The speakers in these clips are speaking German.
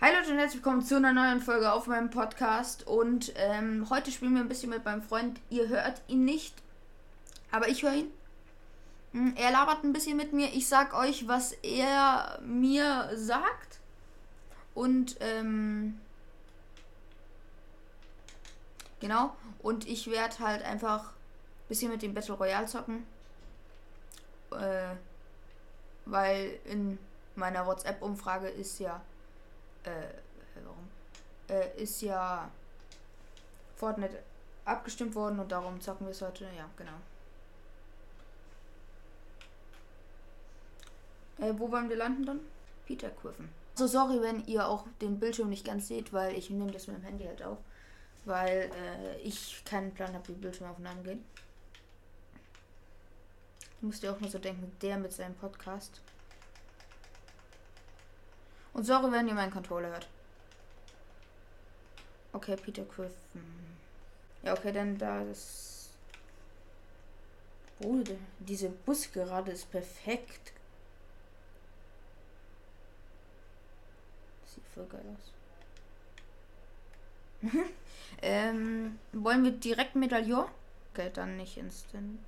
Hi Leute und herzlich willkommen zu einer neuen Folge auf meinem Podcast. Und ähm, heute spielen wir ein bisschen mit meinem Freund. Ihr hört ihn nicht, aber ich höre ihn. Hm, Er labert ein bisschen mit mir. Ich sag euch, was er mir sagt. Und ähm, genau. Und ich werde halt einfach ein bisschen mit dem Battle Royale zocken. Äh, weil in meiner WhatsApp-Umfrage ist ja äh, warum? Äh, ist ja Fortnite abgestimmt worden und darum zocken wir es heute. Ja, genau. Äh, wo wollen wir landen dann? Peter Kurven. So, sorry, wenn ihr auch den Bildschirm nicht ganz seht, weil ich nehme das mit dem Handy halt auf. Weil äh, ich keinen Plan habe, wie Bildschirmaufnahmen gehen. Müsst ihr auch nur so denken, der mit seinem Podcast. Und sorry, wenn ihr meinen Controller hört. Okay, Peter Griffin. Ja, okay, dann da das. Bruder, diese Busgerade ist perfekt. Sieht voll geil aus. ähm, wollen wir direkt Medaillon? Okay, dann nicht instant.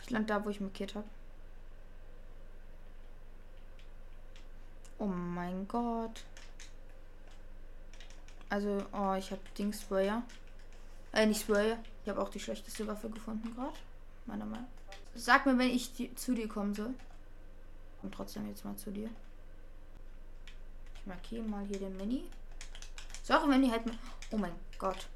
Ich lande da, wo ich markiert habe. Oh mein Gott. Also, oh, ich habe Dings Sprayer. Äh, nicht Sprayer. Ich habe auch die schlechteste Waffe gefunden gerade. Meiner Meinung. Sag mir, wenn ich die, zu dir kommen soll. Und trotzdem jetzt mal zu dir. Ich markiere mal hier den Mini. Sorry, wenn die halt. Oh mein Gott.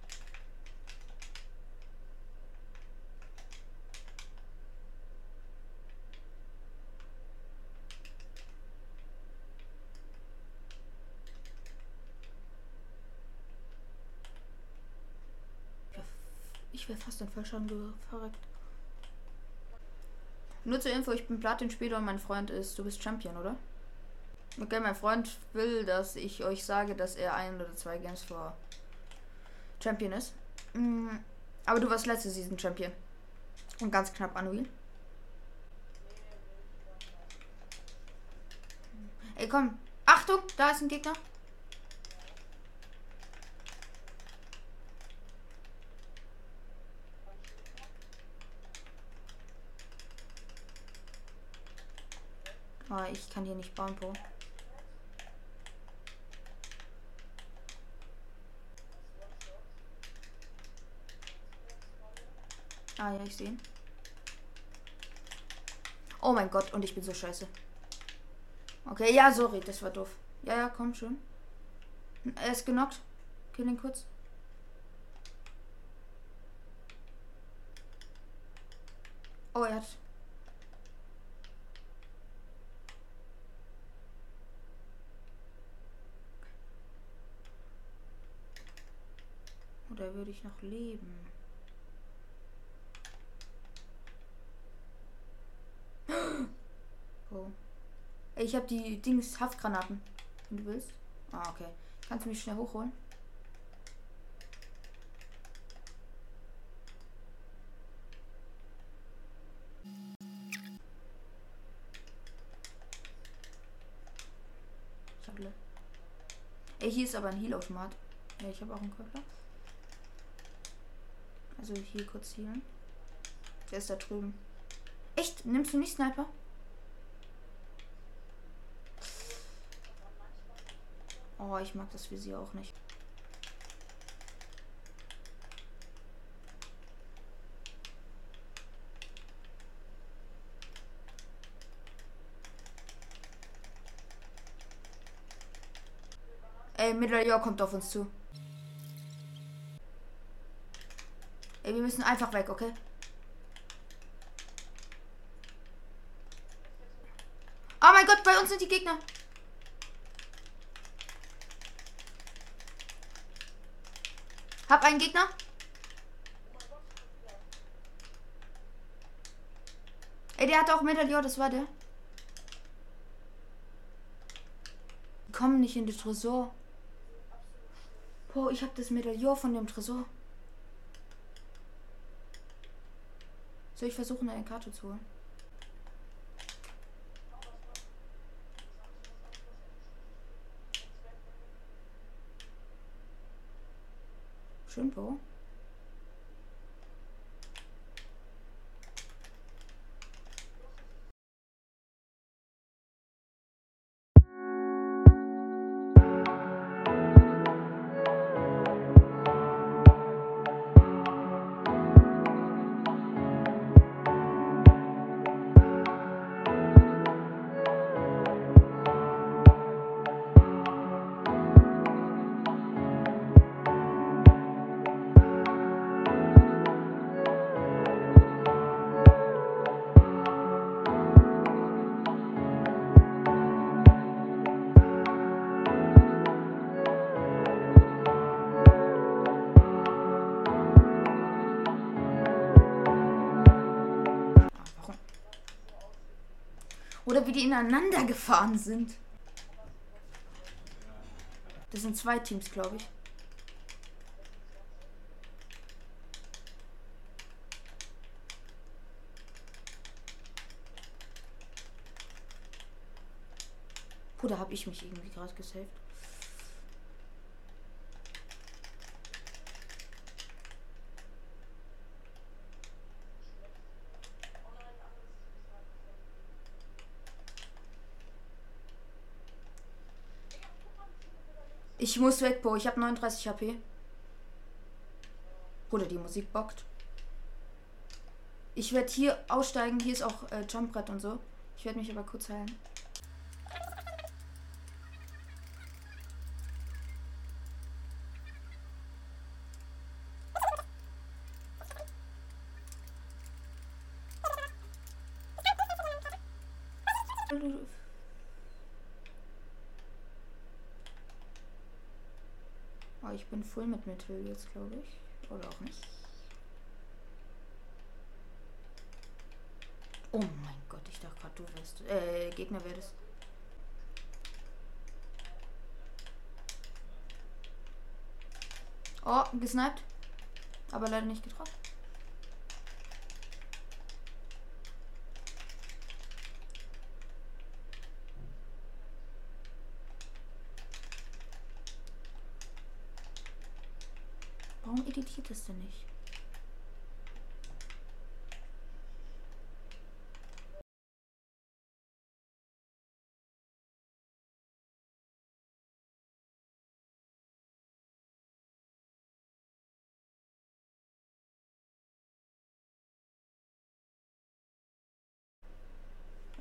Ich wäre fast in Vollschaden ge- verreckt. Nur zur Info, ich bin Platin-Spieler und mein Freund ist, du bist Champion, oder? Okay, mein Freund will, dass ich euch sage, dass er ein oder zwei Games vor Champion ist. Mm, aber du warst letzte Season Champion. Und ganz knapp Anuil. Ey, komm. Achtung, da ist ein Gegner. Ah, ich kann hier nicht bauen, Bro. Ah ja, ich sehe ihn. Oh mein Gott, und ich bin so scheiße. Okay, ja, sorry, das war doof. Ja, ja, komm schon. Er ist genockt. Kill ihn kurz. Oh, er hat. Oder würde ich noch leben? Oh. Ich habe die Dings Haftgranaten. Wenn du willst. Ah, okay. Kannst du mich schnell hochholen? Ich hab le- Ey, hier ist aber ein Heal-Automat. Ja, ich habe auch einen Körper. Also hier kurz healen. Der ist da drüben. Echt? Nimmst du nicht Sniper? Oh, ich mag das Visier auch nicht. Ey, Medaillon kommt auf uns zu. Ey, wir müssen einfach weg, okay? Oh mein Gott, bei uns sind die Gegner. Hab einen Gegner. Ey, der hatte auch Medaillon, das war der. Die kommen nicht in den Tresor. Boah, ich hab das Medaillon von dem Tresor. Soll ich versuchen, eine Karte zu holen? Schön, Bo. Oder wie die ineinander gefahren sind. Das sind zwei Teams, glaube ich. Oder habe ich mich irgendwie gerade gesaved? Ich muss weg, Bo. Ich habe 39 HP. Oder die Musik bockt. Ich werde hier aussteigen. Hier ist auch äh, Jumpbrett und so. Ich werde mich aber kurz heilen. Ich bin voll mit Mittel jetzt, glaube ich. Oder auch nicht. Oh mein Gott, ich dachte gerade, du wärst. Äh, Gegner das. Oh, gesniped. Aber leider nicht getroffen. Warum editiert es denn nicht?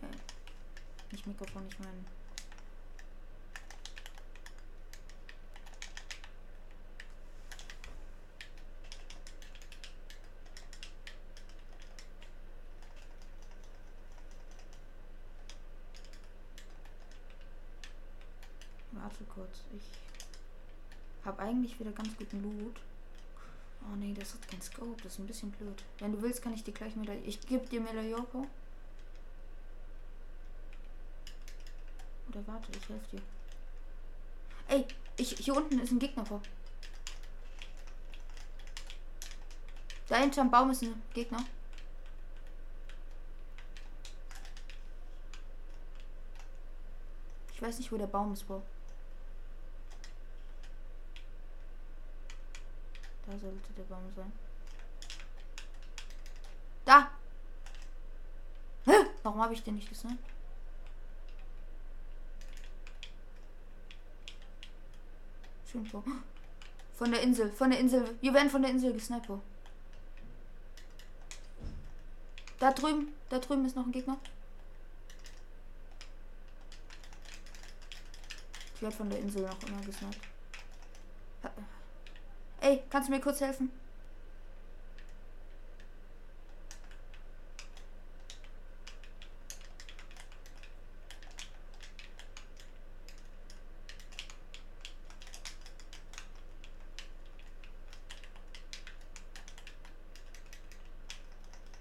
Äh, nicht Mikrofon, ich meine. Warte kurz. Ich habe eigentlich wieder ganz guten Loot. Oh nee, das hat kein Scope. Das ist ein bisschen blöd. Wenn du willst, kann ich dir gleich Medaille. Ich gebe dir Medailloko. Oder warte, ich helfe dir. Ey, ich, hier unten ist ein Gegner vor. Da hinterm Baum ist ein Gegner. Ich weiß nicht, wo der Baum ist, Bro. Da sollte der Baum sein. Da! Hä? Warum habe ich den nicht gesehen? Schön, Bro. Von der Insel, von der Insel. Wir werden von der Insel gesniped. Da drüben, da drüben ist noch ein Gegner. Ich werde von der Insel noch immer gesniped. Ey, kannst du mir kurz helfen?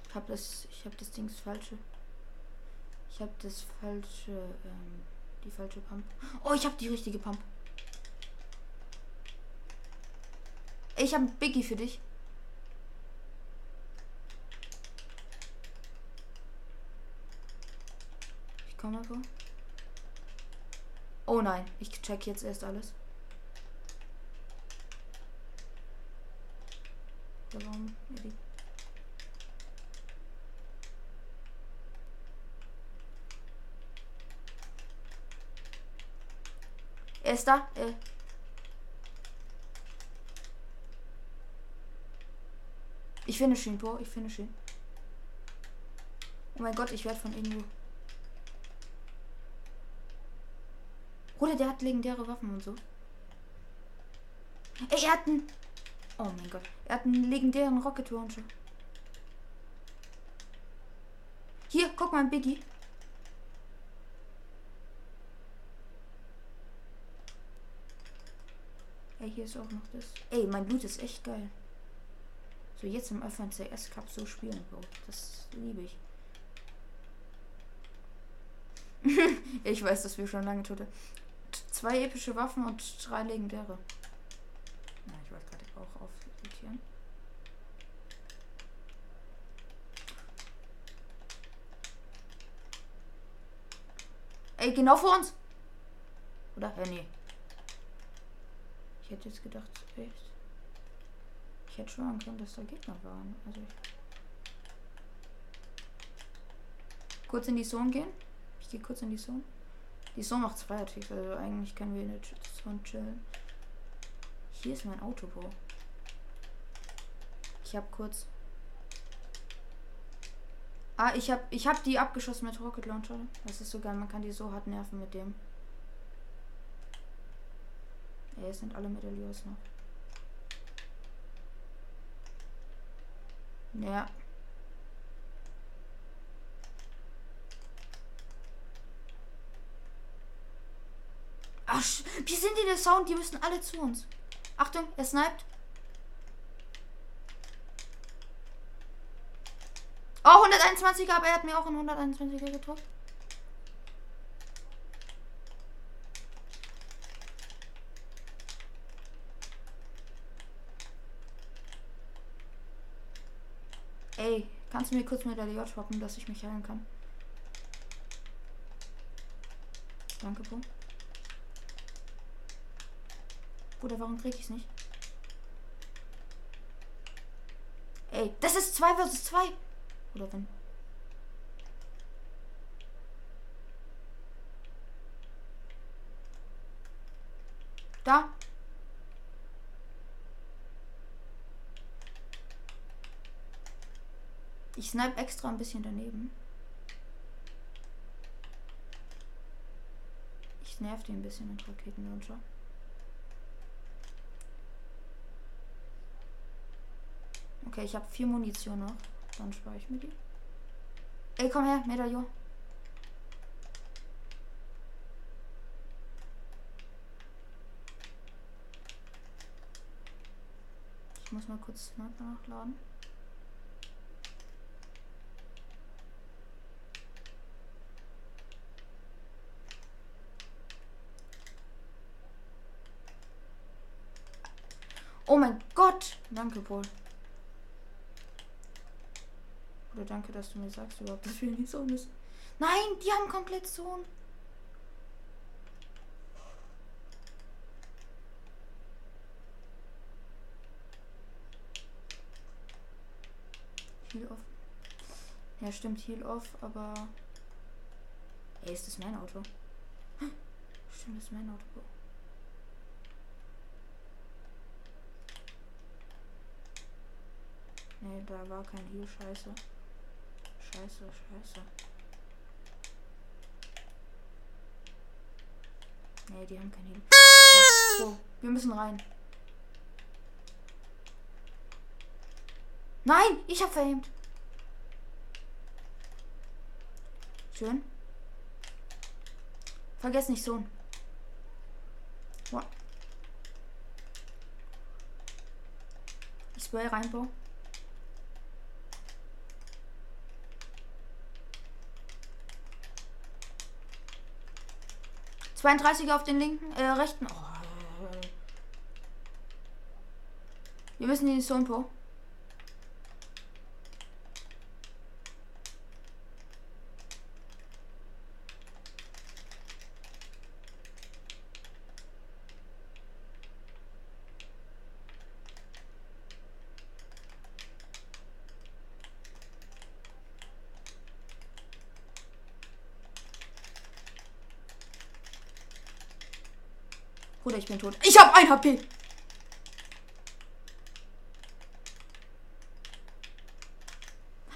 Ich habe das, ich habe das Dings falsche. Ich habe das falsche, ähm, die falsche Pump. Oh, ich habe die richtige Pump. Ich habe Biggie für dich. Ich komme vor. Oh nein, ich check jetzt erst alles. Warum? Er ist da. Äh. Finde ihn, Bro. Ich finde ihn. Oh mein Gott, ich werde von irgendwo. Bruder, der hat legendäre Waffen und so. Ey, er hat einen. Oh mein Gott. Er hat einen legendären Rocket Launcher. Hier, guck mal, Biggie. Ey, hier ist auch noch das. Ey, mein Loot ist echt geil. So, jetzt im Öffnen CS Cup so spielen, Bro. Das liebe ich. ich weiß, dass wir schon lange tote. Zwei epische Waffen und drei legendäre. Na, ich wollte gerade auch aufzitieren. Ey, genau vor uns! Oder? Ja, nee. Ich hätte jetzt gedacht, echt. Ich hätte schon können, dass da Gegner waren. Also ich kurz in die Zone gehen. Ich gehe kurz in die Zone. Die Zone macht zwei Ticks, also eigentlich können wir in der Zone chillen. Hier ist mein Auto, Bro. Ich habe kurz. Ah, ich habe ich hab die abgeschossen mit Rocket Launcher. Das ist so geil, man kann die so hart nerven mit dem. Ey, es sind alle Medaillons noch. Ja. Ach, wie sind die der Sound? Die müssen alle zu uns. Achtung, er sniped. Oh, 121er, aber er hat mir auch einen 121er gedrückt. Ey, kannst du mir kurz mit der J hoppen, dass ich mich heilen kann? Danke, Bro. Bruder, warum krieg ich's nicht? Ey, das ist 2 versus 2. Oder wenn. Da. Ich snipe extra ein bisschen daneben. Ich nerv den ein bisschen mit Raketenlauncher. Okay, ich habe vier Munition noch. Dann spare ich mir die. Ey, komm her, Medaillon. Ich muss mal kurz nachladen. Oh mein Gott! Danke, Paul. Oder danke, dass du mir sagst überhaupt, dass wir in die Zone müssen. Nein, die haben komplett Zone. Heal off. Ja, stimmt, Heal off, aber. Ey, ist das mein Auto? Stimmt, das ist mein Auto. Nee, da war kein Heal. Scheiße. Scheiße, scheiße. Nee, die haben kein Heal. Oh, wir müssen rein. Nein, ich hab verhängt. Schön. Vergesst nicht so. Ich spray reinbauen. 32 auf den linken, äh, rechten. Oh. Wir müssen in die Zone ich bin tot. Ich habe ein HP.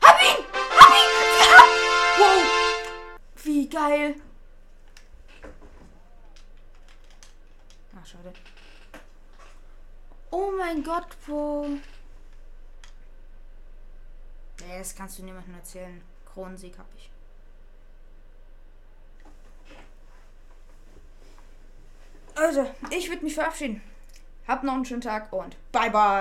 Hab ihn! Hab ihn! Ja! Wow! Wie geil! Ach, schade. Oh mein Gott, Bro. Nee, das kannst du niemandem erzählen. Kronensieg hab ich. Also, ich würde mich verabschieden. Habt noch einen schönen Tag und bye bye.